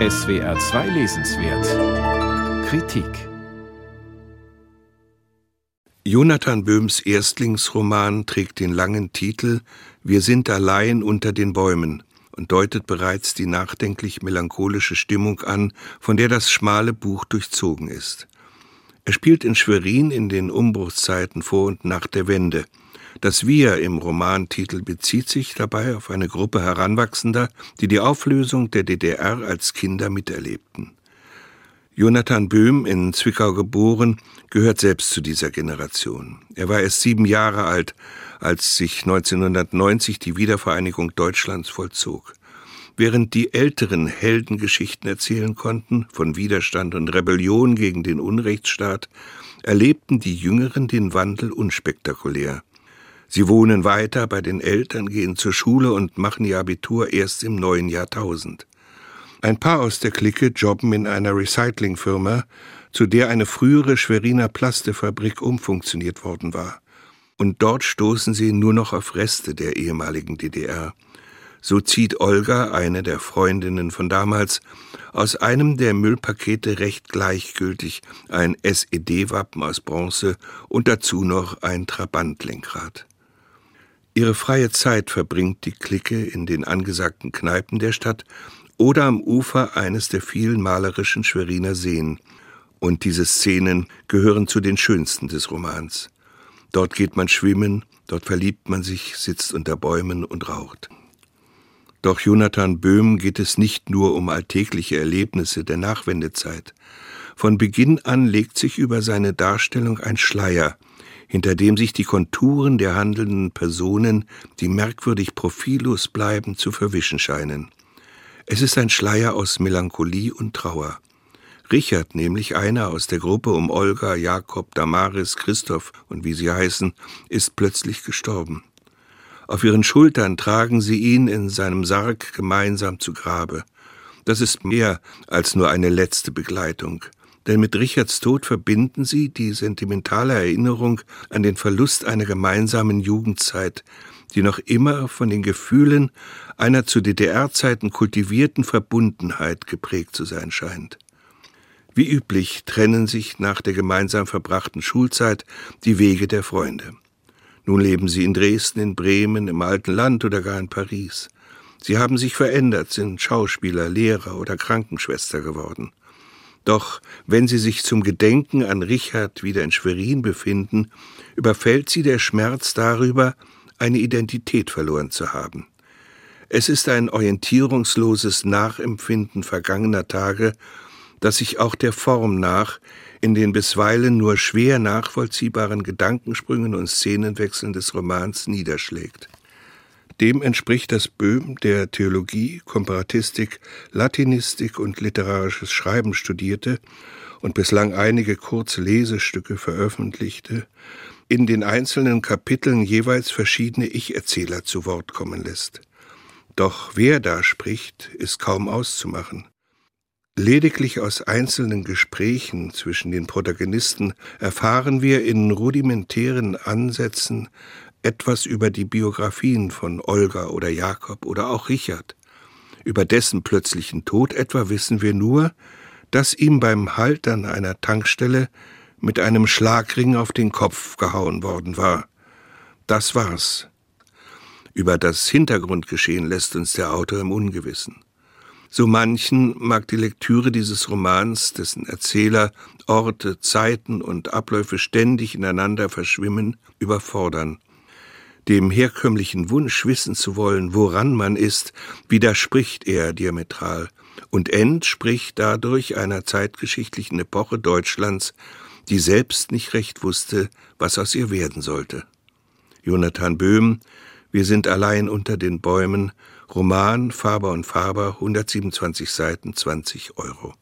SWR 2 Lesenswert Kritik Jonathan Böhms Erstlingsroman trägt den langen Titel Wir sind allein unter den Bäumen und deutet bereits die nachdenklich melancholische Stimmung an, von der das schmale Buch durchzogen ist. Er spielt in Schwerin in den Umbruchszeiten vor und nach der Wende. Das Wir im Romantitel bezieht sich dabei auf eine Gruppe Heranwachsender, die die Auflösung der DDR als Kinder miterlebten. Jonathan Böhm, in Zwickau geboren, gehört selbst zu dieser Generation. Er war erst sieben Jahre alt, als sich 1990 die Wiedervereinigung Deutschlands vollzog. Während die Älteren Heldengeschichten erzählen konnten, von Widerstand und Rebellion gegen den Unrechtsstaat, erlebten die Jüngeren den Wandel unspektakulär. Sie wohnen weiter bei den Eltern, gehen zur Schule und machen ihr Abitur erst im neuen Jahrtausend. Ein paar aus der Clique jobben in einer Recyclingfirma, zu der eine frühere Schweriner Plastefabrik umfunktioniert worden war. Und dort stoßen sie nur noch auf Reste der ehemaligen DDR. So zieht Olga, eine der Freundinnen von damals, aus einem der Müllpakete recht gleichgültig ein SED-Wappen aus Bronze und dazu noch ein Trabantlenkrad. Ihre freie Zeit verbringt die Clique in den angesagten Kneipen der Stadt oder am Ufer eines der vielen malerischen Schweriner Seen. Und diese Szenen gehören zu den schönsten des Romans. Dort geht man schwimmen, dort verliebt man sich, sitzt unter Bäumen und raucht. Doch Jonathan Böhm geht es nicht nur um alltägliche Erlebnisse der Nachwendezeit. Von Beginn an legt sich über seine Darstellung ein Schleier, hinter dem sich die Konturen der handelnden Personen, die merkwürdig profillos bleiben, zu verwischen scheinen. Es ist ein Schleier aus Melancholie und Trauer. Richard, nämlich einer aus der Gruppe um Olga, Jakob, Damaris, Christoph und wie sie heißen, ist plötzlich gestorben. Auf ihren Schultern tragen sie ihn in seinem Sarg gemeinsam zu Grabe. Das ist mehr als nur eine letzte Begleitung, denn mit Richards Tod verbinden sie die sentimentale Erinnerung an den Verlust einer gemeinsamen Jugendzeit, die noch immer von den Gefühlen einer zu DDR-Zeiten kultivierten Verbundenheit geprägt zu sein scheint. Wie üblich trennen sich nach der gemeinsam verbrachten Schulzeit die Wege der Freunde. Nun leben sie in Dresden, in Bremen, im alten Land oder gar in Paris. Sie haben sich verändert, sind Schauspieler, Lehrer oder Krankenschwester geworden. Doch wenn sie sich zum Gedenken an Richard wieder in Schwerin befinden, überfällt sie der Schmerz darüber, eine Identität verloren zu haben. Es ist ein orientierungsloses Nachempfinden vergangener Tage, das sich auch der Form nach in den bisweilen nur schwer nachvollziehbaren Gedankensprüngen und Szenenwechseln des Romans niederschlägt. Dem entspricht das Böhm, der Theologie, Komparatistik, Latinistik und literarisches Schreiben studierte und bislang einige kurze Lesestücke veröffentlichte, in den einzelnen Kapiteln jeweils verschiedene Ich-Erzähler zu Wort kommen lässt. Doch wer da spricht, ist kaum auszumachen. Lediglich aus einzelnen Gesprächen zwischen den Protagonisten erfahren wir in rudimentären Ansätzen etwas über die Biografien von Olga oder Jakob oder auch Richard. Über dessen plötzlichen Tod etwa wissen wir nur, dass ihm beim Halt an einer Tankstelle mit einem Schlagring auf den Kopf gehauen worden war. Das war's. Über das Hintergrundgeschehen lässt uns der Autor im Ungewissen. So manchen mag die Lektüre dieses Romans, dessen Erzähler Orte, Zeiten und Abläufe ständig ineinander verschwimmen, überfordern. Dem herkömmlichen Wunsch, wissen zu wollen, woran man ist, widerspricht er diametral und entspricht dadurch einer zeitgeschichtlichen Epoche Deutschlands, die selbst nicht recht wusste, was aus ihr werden sollte. Jonathan Böhm, Wir sind allein unter den Bäumen, Roman Faber und Faber, 127 Seiten, 20 Euro.